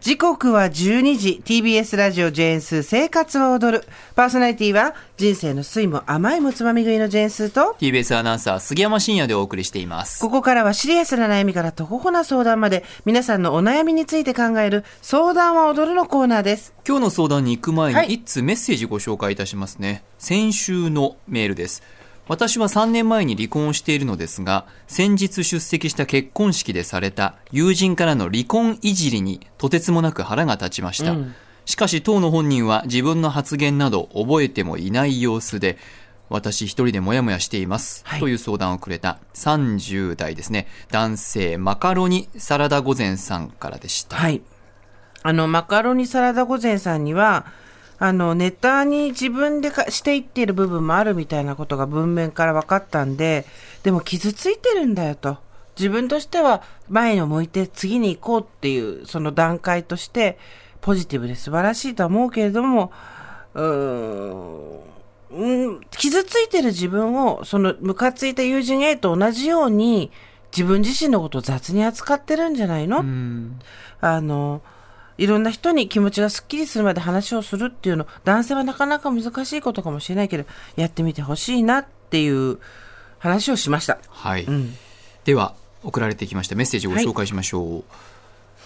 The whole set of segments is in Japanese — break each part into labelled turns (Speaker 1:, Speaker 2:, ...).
Speaker 1: 時刻は12時 TBS ラジオジェーンスー生活は踊る。パーソナリティは人生の酸いも甘いもつまみ食いのジェーンスーと
Speaker 2: TBS アナウンサー杉山真也でお送りしています。
Speaker 1: ここからはシリアスな悩みからとほほな相談まで皆さんのお悩みについて考える相談は踊るのコーナーです。
Speaker 2: 今日の相談に行く前に、
Speaker 1: はい。
Speaker 2: 一通メッセージご紹介いたしますね。先週のメールです私は3年前に離婚をしているのですが先日出席した結婚式でされた友人からの離婚いじりにとてつもなく腹が立ちました、
Speaker 1: うん。
Speaker 2: しかし当の本人は自分の発言など覚えてもいない様子で私一人でモヤモヤしています、
Speaker 1: はい。
Speaker 2: という相談をくれた30代ですね。男性マカロニサラダ御前さんからでした。
Speaker 1: はい。あのマカロニサラダ御前さんにはあのネタに自分でかしていっている部分もあるみたいなことが文面から分かったんででも傷ついてるんだよと。自分としては前を向いて次に行こうっていうその段階としてポジティブで素晴らしいとは思うけれどもうーんうん傷ついてる自分をそのムカついた友人 A と同じように自分自身のことを雑に扱ってるんじゃないの、
Speaker 2: うん。
Speaker 1: あの、いろんな人に気持ちがスッキリするまで話をするっていうの、男性はなかなか難しいことかもしれないけど、やってみてほしいなっていう話をしました。
Speaker 2: はい、
Speaker 1: うん。
Speaker 2: では送られてきましたメッセージをご紹介しましょう、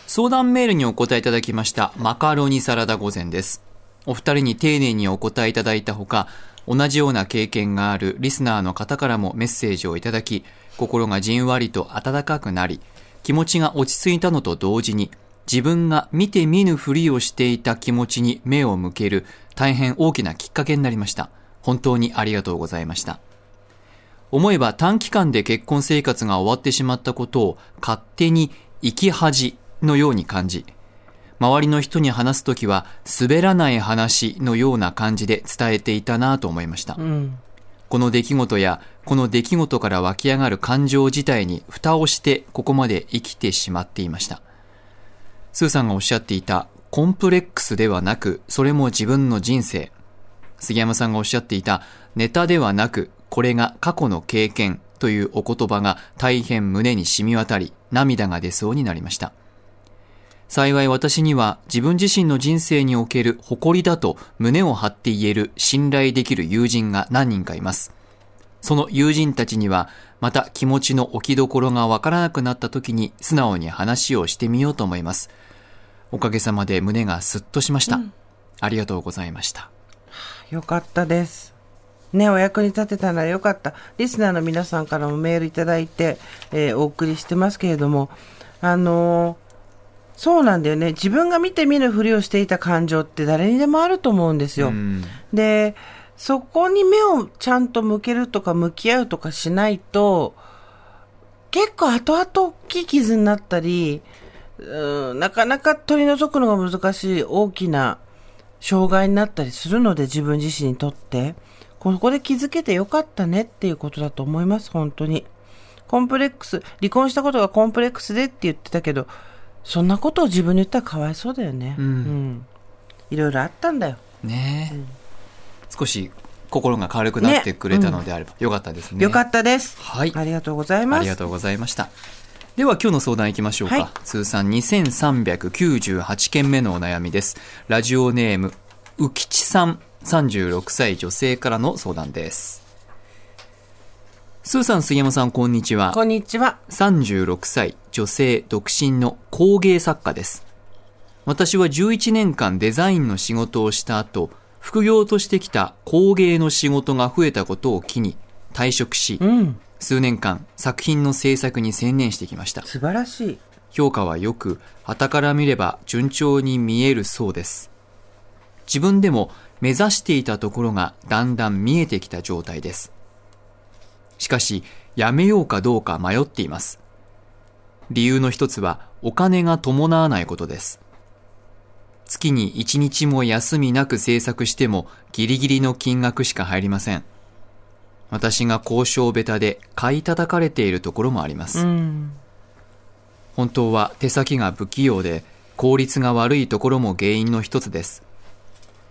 Speaker 2: 相談メールにお答えいただきましたマカロニサラダ御膳ですお二人に丁寧にお答えいただいたほか同じような経験があるリスナーの方からもメッセージをいただき心がじんわりと温かくなり気持ちが落ち着いたのと同時に自分が見て見ぬふりをしていた気持ちに目を向ける大変大きなきっかけになりました本当にありがとうございました思えば短期間で結婚生活が終わってしまったことを勝手に生き恥のように感じ、周りの人に話すときは滑らない話のような感じで伝えていたなと思いました。
Speaker 1: うん。
Speaker 2: この出来事やこの出来事から湧き上がる感情自体に蓋をしてここまで生きてしまっていました。スーさんがおっしゃっていたコンプレックスではなくそれも自分の人生。杉山さんがおっしゃっていたネタではなくこれが過去の経験というお言葉が大変胸に染み渡り涙が出そうになりました。幸い私には自分自身の人生における誇りだと胸を張って言える信頼できる友人が何人かいます。その友人たちにはまた気持ちの置きどころがわからなくなった時に素直に話をしてみようと思います。おかげさまで胸がスッとしました。ありがとうございました。
Speaker 1: よかったです。ね、お役に立てたならよかった。リスナーの皆さんからもメールいただいて、えーお送りしてますけれども、あのーそうなんだよね。自分が見て見ぬふりをしていた感情って誰にでもあると思うんですよ。
Speaker 2: うん
Speaker 1: で、そこに目をちゃんと向けるとか向き合うとかしないと、結構後々大きい傷になったり、うんなかなか取り除くのが難しい大きな障害になったりするので自分自身にとって、ここで気づけてよかったねっていうことだと思います、本当に。コンプレックス、離婚したことがコンプレックスでって言ってたけど、そんなことを自分に言ったらかわいそうだよね。
Speaker 2: うん
Speaker 1: んいろいろあったんだよ。
Speaker 2: ねえ、少し心が軽くなってくれたのであれば、よかったですね。
Speaker 1: よかったです。
Speaker 2: はい
Speaker 1: ありがとうございます。
Speaker 2: ありがとうございました。では今日の相談いきましょうか。
Speaker 1: はい
Speaker 2: 通算2398件目のお悩みです。ラジオネーム、うきちさん、36歳女性からの相談です。スーさん、杉山さん、こんにちは。
Speaker 1: こんにちは。
Speaker 2: 36歳女性独身の工芸作家です私は11年間デザインの仕事をした後副業としてきた工芸の仕事が増えたことを機に退職し
Speaker 1: うん。
Speaker 2: 数年間作品の制作に専念してきました。
Speaker 1: 素晴らしい。
Speaker 2: 評価は良く傍から見れば順調に見えるそうです。自分でも目指していたところがだんだん見えてきた状態です。しかしやめようかどうか迷っています。理由の一つはお金が伴わないことです月に一日も休みなく制作してもギリギリの金額しか入りません。私が交渉下手で買い叩かれているところもあります、
Speaker 1: うん。
Speaker 2: 本当は手先が不器用で効率が悪いところも原因の一つです。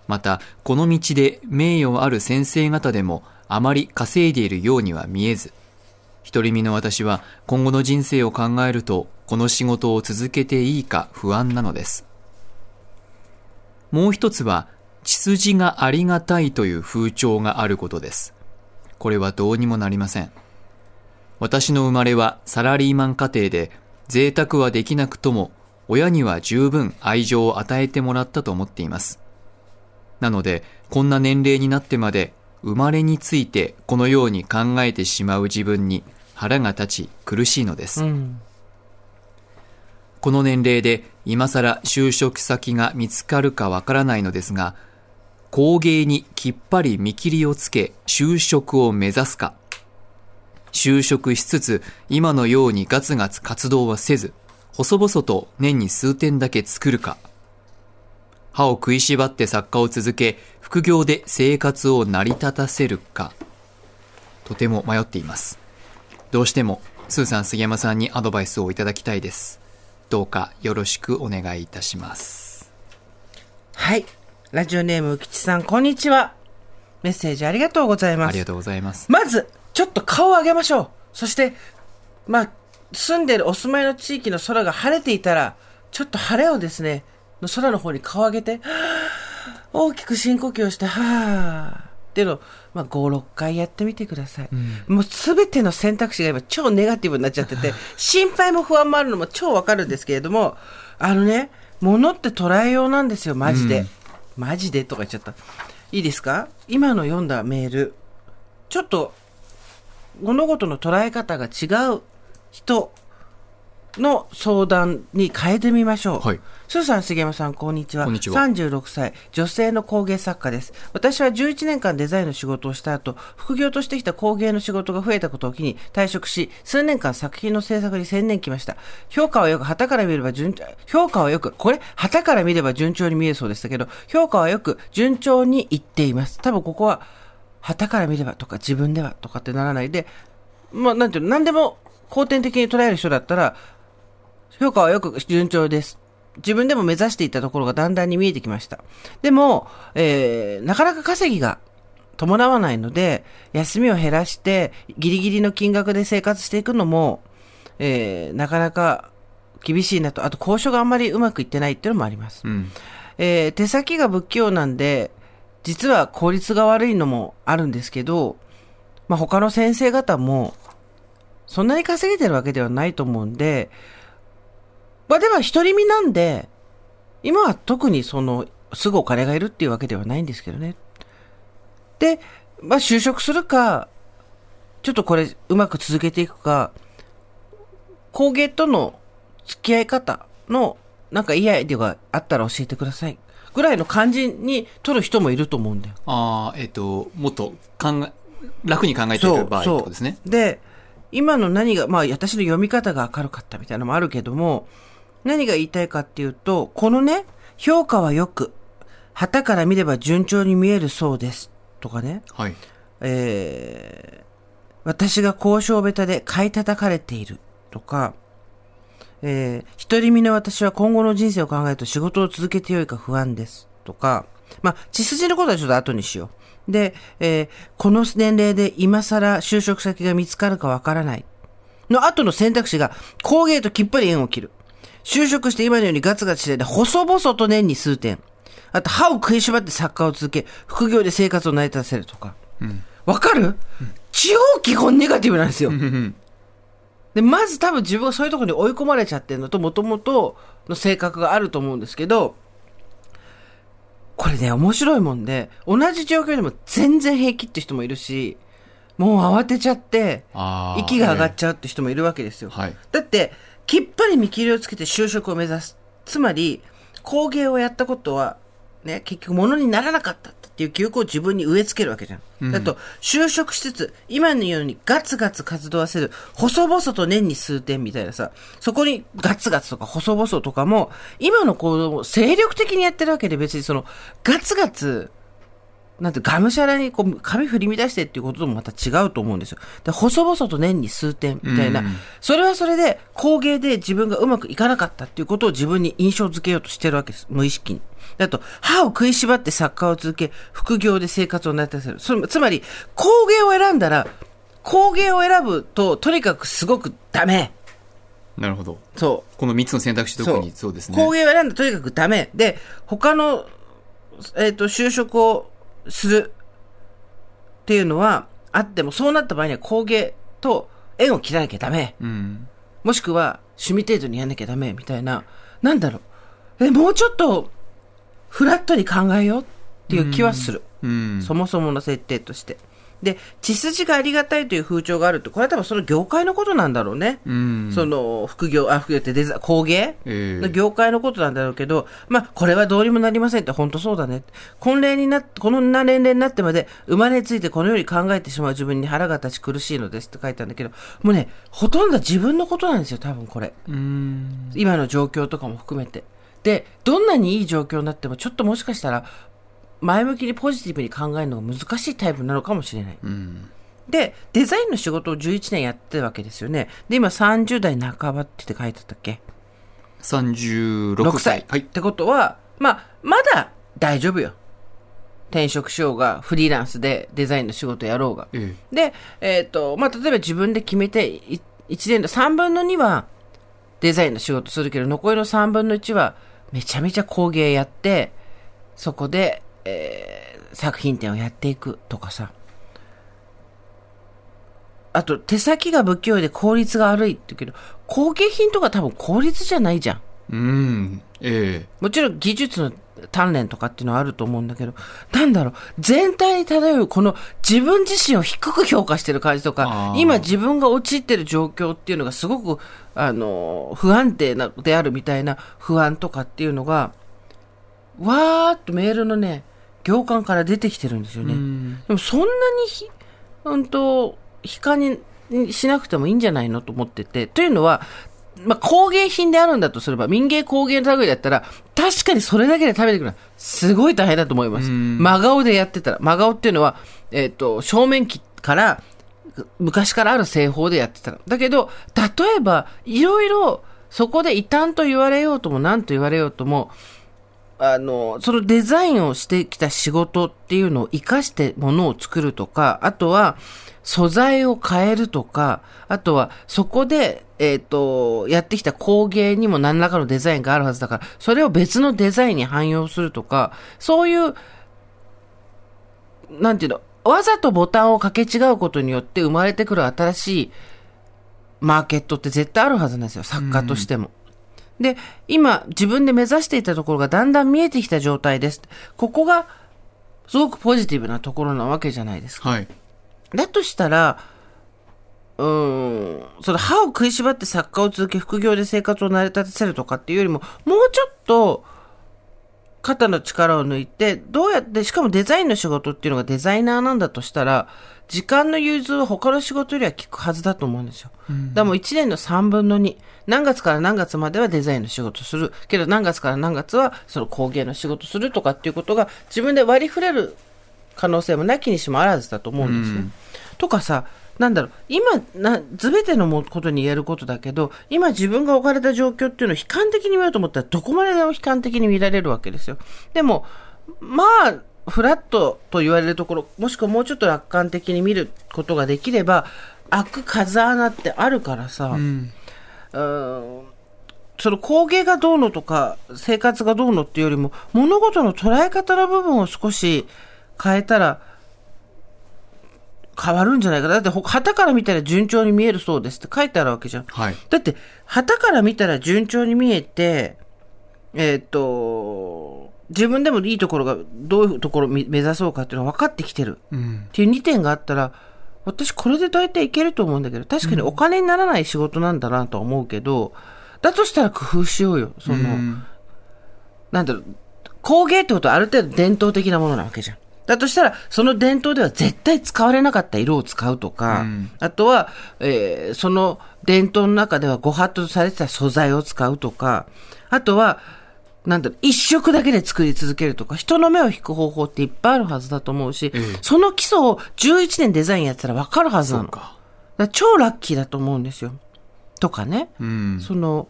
Speaker 2: またこの道で名誉ある先生方でもあまり稼いでいるようには見えず。独り身の私は今後の人生を考えるとこの仕事を続けていいか不安なのですもう一つは、血筋がありがたいという風潮があることです。これはどうにもなりません。私の生まれはサラリーマン家庭で、贅沢はできなくとも、親には十分愛情を与えてもらったと思っています。なので、こんな年齢になってまで、生まれについてこのように考えてしまう自分に腹が立ち苦しいのです。
Speaker 1: うん。
Speaker 2: この年齢で今更就職先が見つかるかわからないのですが、工芸にきっぱり見切りをつけ就職を目指すか、就職しつつ今のようにガツガツ活動はせず、細々と年に数点だけ作るか、歯を食いしばって作家を続け、副業で生活を成り立たせるか、とても迷っています。どうしても、スーさん杉山さんにアドバイスをいただきたいです。どうかよろしくお願いいたします。
Speaker 1: はい。ラジオネーム、うきちさん、こんにちは。メッセージありがとうございます。
Speaker 2: ありがとうございます。
Speaker 1: まず、ちょっと顔を上げましょう。そして、まあ、住んでるお住まいの地域の空が晴れていたら、ちょっと晴れをですね、の空の方に顔を上げて、大きく深呼吸をして、はぁっていうのを、まあ、5、6回やってみてください。もうすべての選択肢が今超ネガティブになっちゃってて、心配も不安もあるのも超わかるんですけれども、あのね、物って捉えようなんですよ、マジで。
Speaker 2: うん
Speaker 1: マジでとか言っちゃった。いいですか？今の読んだメール。ちょっと物事の捉え方が違う人の相談に変えてみましょう。
Speaker 2: はい
Speaker 1: スーさん、杉山さん、こんにちは。
Speaker 2: こんにちは
Speaker 1: 36歳、女性の工芸作家です。私は11年間デザインの仕事をした後、副業としてきた工芸の仕事が増えたことを機に退職し、数年間作品の制作に専念きました。評価はよく、旗から見れば順調、評価はよく、これ、旗から見れば順調に見えるそうでしたけど、評価はよく、順調にいっています。多分ここは、旗から見ればとか自分ではとかってならないで、まあ、なんていうの、何でも後天的に捉える人だったら、評価はよく順調です。自分でも目指していたところがだんだんに見えてきました。でも、えー、なかなか稼ぎが伴わないので、休みを減らして、ギリギリの金額で生活していくのも、えー、なかなか厳しいなと。あと、交渉があんまりうまくいってないっていうのもあります。
Speaker 2: うん。
Speaker 1: えー手先が不器用なんで、実は効率が悪いのもあるんですけど、まあ、他の先生方も、そんなに稼げてるわけではないと思うんで、まあ、でも独り身なんで、今は特にその、すぐお金がいるっていうわけではないんですけどね。で、まあ、就職するか、ちょっとこれうまく続けていくか、工芸との付き合い方の、なんかいいアイデアがあったら教えてください。ぐらいの感じに取る人もいると思うんだよ。
Speaker 2: ああ、えっ、と、もっと考え、楽に考えている場合ってことですね。
Speaker 1: で、今の何が、まあ私の読み方が明るかったみたいなのもあるけども、何が言いたいかっていうと、このね、評価はよく、旗から見れば順調に見えるそうです。とかね、
Speaker 2: はい。
Speaker 1: えー、私が交渉下手で買い叩かれている。とか、えー、独り身の私は今後の人生を考えると仕事を続けてよいか不安です。とか、まあ、血筋のことはちょっと後にしよう。で、えーこの年齢で今更就職先が見つかるかわからない。の後の選択肢が工芸ときっぱり縁を切る。就職して今のようにガツガツしてて、細々と年に数点。あと歯を食いしばって作家を続け、副業で生活を成り立たせるとか。わ、かる、超基本ネガティブなんですよ。で、まず多分自分がそういうところに追い込まれちゃってるのと、もともとの性格があると思うんですけど、これね、面白いもんで、同じ状況でも全然平気って人もいるし、もう慌てちゃって。息が上がっ
Speaker 2: ち
Speaker 1: ちゃうって人もいるわけですよ。
Speaker 2: はい。
Speaker 1: だって、きっぱり見切りをつけて就職を目指す。つまり、工芸をやったことは、ね、結局物にならなかったっていう記憶を自分に植え付けるわけじゃん。だと、就職しつつ、今のようにガツガツ活動はせず、細々と年に数点みたいなさ、そこにガツガツとか細々とかも、今の行動も精力的にやってるわけで別にその、ガツガツ、なんて、がむしゃらにこう、髪振り乱してっていうことともまた違うと思うんですよ。で、細々と年に数点みたいな、
Speaker 2: うん
Speaker 1: それはそれで工芸で自分がうまくいかなかったっていうことを自分に印象付けようとしてるわけです。無意識に。だと、歯を食いしばって作家を続け、副業で生活を成り立たせる。つまり、工芸を選んだら、工芸を選ぶと、とにかくすごくダメ。
Speaker 2: なるほど。
Speaker 1: そう。
Speaker 2: この3つの選択肢特にそうですね。
Speaker 1: 工芸を選んだらとにかくダメ。で、他のえっ、と、就職をするっていうのはあっても、そうなった場合には工芸と縁を切らなきゃダメ。
Speaker 2: うん。
Speaker 1: もしくは趣味程度にやんなきゃダメみたいな、なんだろう。え、もうちょっと、フラットに考えようっていう気はする。
Speaker 2: うん。
Speaker 1: そもそもの設定として。で、血筋がありがたいという風潮があるって、これは多分その業界のことなんだろうね。
Speaker 2: うん。
Speaker 1: その、副業、あ、副業ってデザ工芸？
Speaker 2: ええ
Speaker 1: の業界のことなんだろうけど、まあ、これはどうにもなりませんって、本当そうだね。婚齢になっこんな年齢になってまで、生まれについてこのように考えてしまう自分に腹が立ち苦しいのですって書いたんだけど、もうね、ほとんど自分のことなんですよ、多分これ。
Speaker 2: うん。
Speaker 1: 今の状況とかも含めて。で、どんなにいい状況になっても、ちょっともしかしたら、前向きにポジティブに考えるのが難しいタイプなのかもしれない。
Speaker 2: うん。
Speaker 1: で、デザインの仕事を11年やってるわけですよね。で、今30代半ばって書いてあったっけ
Speaker 2: ？36
Speaker 1: ?6
Speaker 2: 歳。
Speaker 1: 歳。
Speaker 2: はい
Speaker 1: っ。てことは、まあ、まだ大丈夫よ。転職しようが、フリーランスでデザインの仕事やろうが。
Speaker 2: え
Speaker 1: で、えっ、と、まあ、例えば自分で決めて、い1年の3分の2はデザインの仕事するけど、残りの3分の1はめちゃめちゃ工芸やって、そこで、えー作品展をやっていくとかさ。あと、手先が不器用で効率が悪いって言うけど、工芸品とか多分効率じゃないじゃん。
Speaker 2: えうん。え
Speaker 1: もちろん技術の鍛錬とかっていうのはあると思うんだけど、なんだろう、全体に漂うこの自分自身を低く評価してる感じとか今自分が陥ってる状況っていうのがすごく、あの、不安定な、であるみたいな不安とかっていうのが、わーっとメールのね、行間から出てきてるんですよ
Speaker 2: え
Speaker 1: ね。
Speaker 2: うん。
Speaker 1: でもそんなにひ、うんと、悲観ににしなくてもいいんじゃないのと思ってて。というのは、まあ、工芸品であるんだとすれば、民芸工芸の類だったら、確かにそれだけで食べてくるのは、すごい大変だと思います。
Speaker 2: うん
Speaker 1: 真顔でやってたら。真顔っていうのは、えっ、と、正面機から、昔からある製法でやってたら。だけど、例えば、いろいろ、そこで異端と言われようとも、何と言われようとも、あの、そのデザインをしてきた仕事っていうのを活かしてものを作るとか、あとは素材を変えるとか、あとはそこで、えっ、と、やってきた工芸にも何らかのデザインがあるはずだから、それを別のデザインに汎用するとか、そういう、なんていうの、わざとボタンを掛け違うことによって生まれてくる新しいマーケットって絶対あるはずなんですよ、作家としても。で、今、自分で目指していたところがだんだん見えてきた状態です。ここが、すごくポジティブなところなわけじゃないですか。
Speaker 2: はい。
Speaker 1: だとしたら、うーん、その歯を食いしばって作家を続け、副業で生活を成り立たせるとかっていうよりも、もうちょっと、肩の力を抜いて、どうやって、しかもデザインの仕事っていうのがデザイナーなんだとしたら、時間の融通は他の仕事よりは効くはずだと思うんですよ。だからもう1年の3分の2。何月から何月まではデザインの仕事する。けど何月から何月はその工芸の仕事するとかっていうことが自分で割り振れる可能性もなきにしもあらずだと思うんですね。とかさ、なんだろう、今、な、すべてのもことに言えることだけど、今自分が置かれた状況っていうのを悲観的に見ようと思ったら、どこまででも悲観的に見られるわけですよ。でも、まあ、フラットと言われるところ、もしくはもうちょっと楽観的に見ることができれば、開く風穴ってあるからさ、
Speaker 2: うん。
Speaker 1: うーんその工芸がどうのとか、生活がどうのっていうよりも、物事の捉え方の部分を少し変えたら、変わるんじゃないかな。だって、ほ旗から見たら順調に見えるそうですって書いてあるわけじゃん。
Speaker 2: はい。
Speaker 1: だって、旗から見たら順調に見えて、えーっと、自分でもいいところが、どういうところをみ目指そうかっていうのが分かってきてる。
Speaker 2: うん。
Speaker 1: っていう2点があったら、私これで大体いけると思うんだけど、確かにお金にならない仕事なんだなとは思うけど、だとしたら工夫しようよ。その、
Speaker 2: うん
Speaker 1: なんだろう、工芸ってことはある程度伝統的なものなわけじゃん。だとしたら、その伝統では絶対使われなかった色を使うとか、
Speaker 2: うん
Speaker 1: あとは、えーその伝統の中ではご法度とされてた素材を使うとか、あとは、なんだろう、一色だけで作り続けるとか、人の目を引く方法っていっぱいあるはずだと思うし、
Speaker 2: ええ
Speaker 1: その基礎を11年デザインやってたら分かるはずなの。だか
Speaker 2: か。
Speaker 1: ら超ラッキーだと思うんですよ。とかね。
Speaker 2: うん。
Speaker 1: その、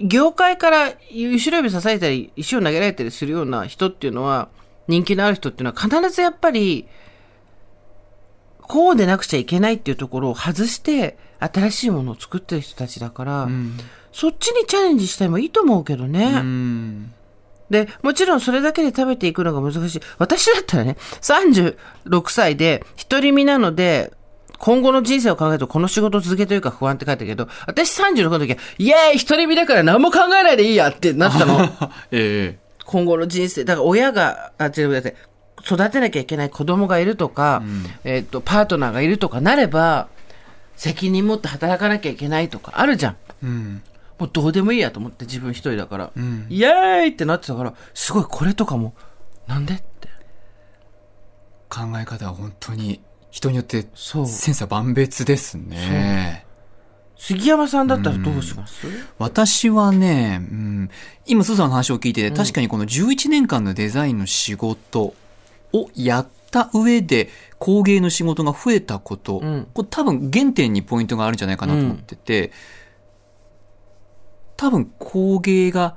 Speaker 1: 業界から後ろ指刺されたり、石を投げられたりするような人っていうのは、人気のある人っていうのは必ずやっぱり、こうでなくちゃいけないっていうところを外して、新しいものを作ってる人たちだから、
Speaker 2: うん。
Speaker 1: そっちにチャレンジしてもいいと思うけどね。
Speaker 2: うん。
Speaker 1: で、もちろんそれだけで食べていくのが難しい。私だったらね、36歳で、独り身なので、今後の人生を考えるとこの仕事を続けてるか不安って書いたけど、私36の時は、イエーイ独り身だから何も考えないでいいやってなったの。
Speaker 2: ええ
Speaker 1: 今後の人生。だから親が、あ、違う、だって、育てなきゃいけない子供がいるとか、えっ、と、パートナーがいるとかなれば、責任持って働かなきゃいけないとかあるじゃん。
Speaker 2: うん。
Speaker 1: もうどうでもいいやと思って自分一人だから、
Speaker 2: ん。
Speaker 1: イエーイってなってたから、すごいこれとかも、なんでって。
Speaker 2: 考え方は本当に人によって千差万別ですね。
Speaker 1: 杉山さんだったらどうします、
Speaker 2: 私はね、うん、今、スーさんの話を聞いてて、確かにこの11年間のデザインの仕事をやった上で、工芸の仕事が増えたこと、
Speaker 1: うん。
Speaker 2: これ多分原点にポイントがあるんじゃないかなと思ってて、多分工芸が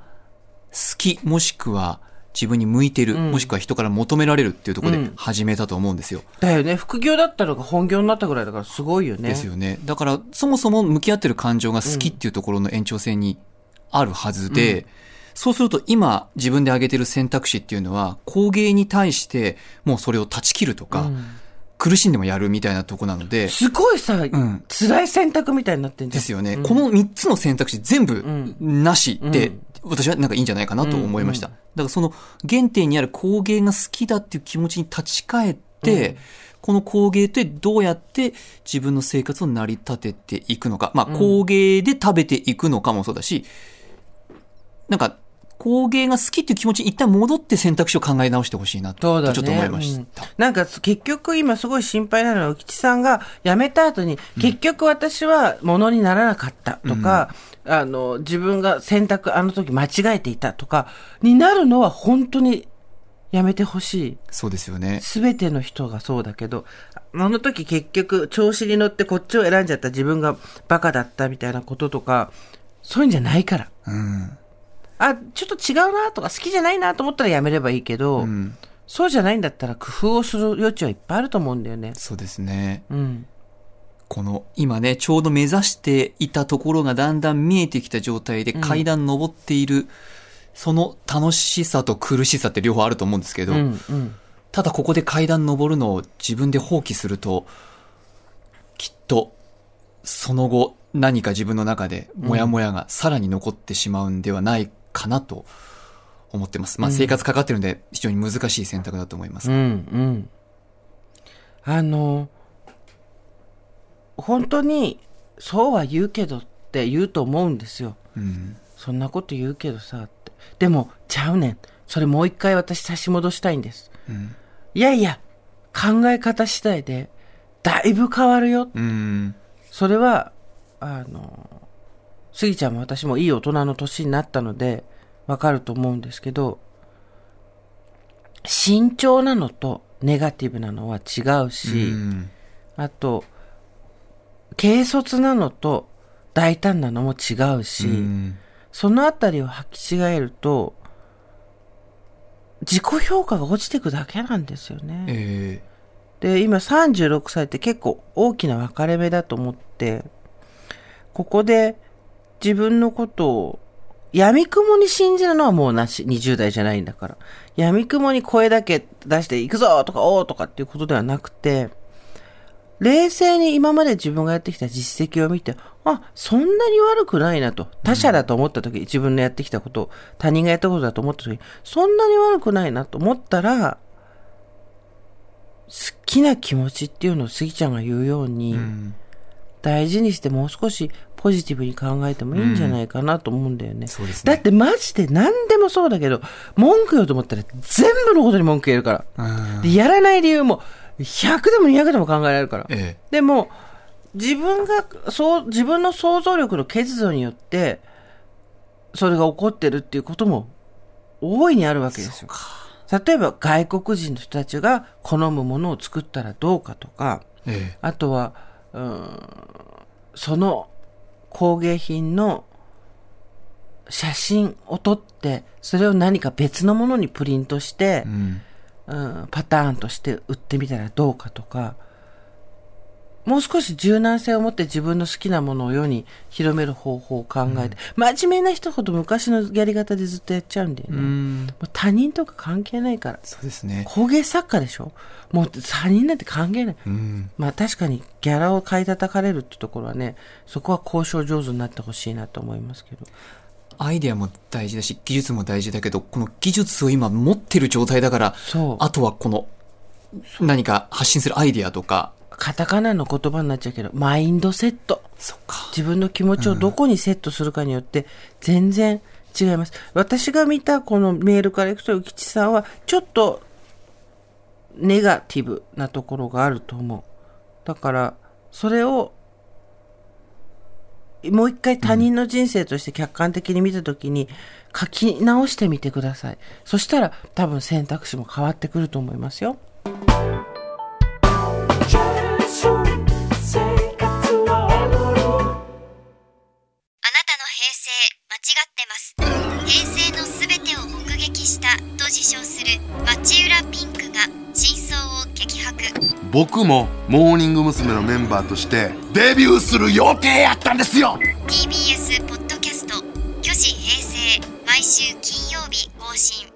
Speaker 2: 好き、もしくは自分に向いてる、
Speaker 1: うん
Speaker 2: もしくは人から求められるっていうところで
Speaker 1: うん
Speaker 2: 始めたと思うんですよ。
Speaker 1: だよね。副業だったのが本業になったぐらいだからすごいよね。
Speaker 2: ですよね。だから、そもそも向き合ってる感情が好きっていうところの延長線にあるはずで、そうすると今自分で挙げてる選択肢っていうのは、工芸に対してもうそれを断ち切るとか、
Speaker 1: うん
Speaker 2: 苦しんでもやるみたいなとこなので、
Speaker 1: すごいさ、
Speaker 2: ん
Speaker 1: 辛い選択みたいになってんじゃん。
Speaker 2: ですよね。
Speaker 1: うん
Speaker 2: この3つの選択肢全部
Speaker 1: ん
Speaker 2: なしで、
Speaker 1: うん
Speaker 2: 私はなんかいいんじゃないかなと思いました。
Speaker 1: うん
Speaker 2: だからその原点にある工芸が好きだっていう気持ちに立ち返って、
Speaker 1: うん
Speaker 2: この工芸ってどうやって自分の生活を成り立てていくのか。まあ工芸で食べていくのかもそうだし、なんか工芸が好きっていう気持ちに一旦戻って選択肢を考え直してほしいなと。ちょっと思いました。
Speaker 1: うんなんか結局今すごい心配なのは、浮吉さんが辞めた後に、結局私はものにならなかったとか、あの、自分が選択あの時間違えていたとか、になるのは本当にやめてほしい。
Speaker 2: そうですよね。
Speaker 1: すべての人がそうだけど、あの時結局調子に乗ってこっちを選んじゃった自分がバカだったみたいなこととか、そういうんじゃないから。
Speaker 2: うん。
Speaker 1: あ、ちょっと違うなとか好きじゃないなと思ったらやめればいいけど、
Speaker 2: うん。
Speaker 1: そうじゃないんだったら工夫をする余地はいっぱいあると思うんだよね。
Speaker 2: そうですね。
Speaker 1: うん。
Speaker 2: この今ね、ちょうど目指していたところがだんだん見えてきた状態で階段登っている、その楽しさと苦しさって両方あると思うんですけど、
Speaker 1: うん、うん。
Speaker 2: ただここで階段登るのを自分で放棄すると、きっとその後何か自分の中でモヤモヤがさらに残ってしまうんではないかなと思ってます。まあ生活かかってるんで非常に難しい選択だと思います。
Speaker 1: うん、うん。あの、本当に、そうは言うけどって言うと思うんですよ。
Speaker 2: うん。
Speaker 1: そんなこと言うけどさって。でも、ちゃうねん。それもう一回私差し戻したいんです。
Speaker 2: うん。
Speaker 1: いやいや、考え方次第で、だいぶ変わるよ。
Speaker 2: うん。
Speaker 1: それは、あの、スギちゃんも私もいい大人の年になったので、わかると思うんですけど、慎重なのとネガティブなのは違うし、
Speaker 2: うん。
Speaker 1: あと、軽率なのと大胆なのも違うし、
Speaker 2: うん。
Speaker 1: そのあたりを履き違えると、自己評価が落ちていくだけなんですよね。
Speaker 2: え
Speaker 1: で、今36歳って結構大きな分かれ目だと思って、ここで自分のことを闇雲に信じるのはもうなし。20代じゃないんだから。闇雲に声だけ出して行くぞとかおーとかっていうことではなくて、冷静に今まで自分がやってきた実績を見て、あ、そんなに悪くないなと。他者だと思った時、自分のやってきたこと、他人がやったことだと思った時、そんなに悪くないなと思ったら、好きな気持ちっていうのをスギちゃんが言うように、
Speaker 2: えうん
Speaker 1: 大事にしてもう少しポジティブに考えてもいいんじゃないかなと思うんだよね。
Speaker 2: そうですね。
Speaker 1: だってマジで何でもそうだけど、文句言おうと思ったら全部のことに文句言えるから。
Speaker 2: うん
Speaker 1: でやらない理由も100でも200でも考えられるから。
Speaker 2: え
Speaker 1: でも、自分が、そう、自分の想像力の欠如によって、それが起こってるっていうことも大いにあるわけですよ。例えば外国人の人たちが好むものを作ったらどうかとか、
Speaker 2: ええ
Speaker 1: あとは、うーんその工芸品の写真を撮って、それを何か別のものにプリントして
Speaker 2: え、うん。
Speaker 1: うん、パターンとして売ってみたらどうかとか、もう少し柔軟性を持って自分の好きなものを世に広める方法を考えて、真面目な人ほど昔のやり方でずっとやっちゃうんだよね。
Speaker 2: うん。
Speaker 1: もう他人とか関係ないから。
Speaker 2: そうですね。
Speaker 1: 工芸作家でしょ？もう他人なんて関係ない。
Speaker 2: うん。
Speaker 1: まあ確かにギャラを買い叩かれるってところはね、そこは交渉上手になってほしいなと思いますけど。
Speaker 2: アイデアも大事だし、技術も大事だけど、この技術を今持ってる状態だから。あとはこの、何か発信するアイデアとか、
Speaker 1: カタカナの言葉になっちゃうけど、マインドセット。自分の気持ちをどこにセットするかによって全然違います。私が見たこのメールからいくと、浮吉さんはちょっとネガティブなところがあると思う。だから、それをもう一回他人の人生として客観的に見たときに書き直してみてください。そしたら多分選択肢も変わってくると思いますよ。
Speaker 3: 町浦ピンクが真相を激白。
Speaker 4: 僕もモーニング娘。のメンバーとしてデビューする予定やったんですよ。
Speaker 3: TBS ポッドキャスト「虚子平成」毎週金曜日更新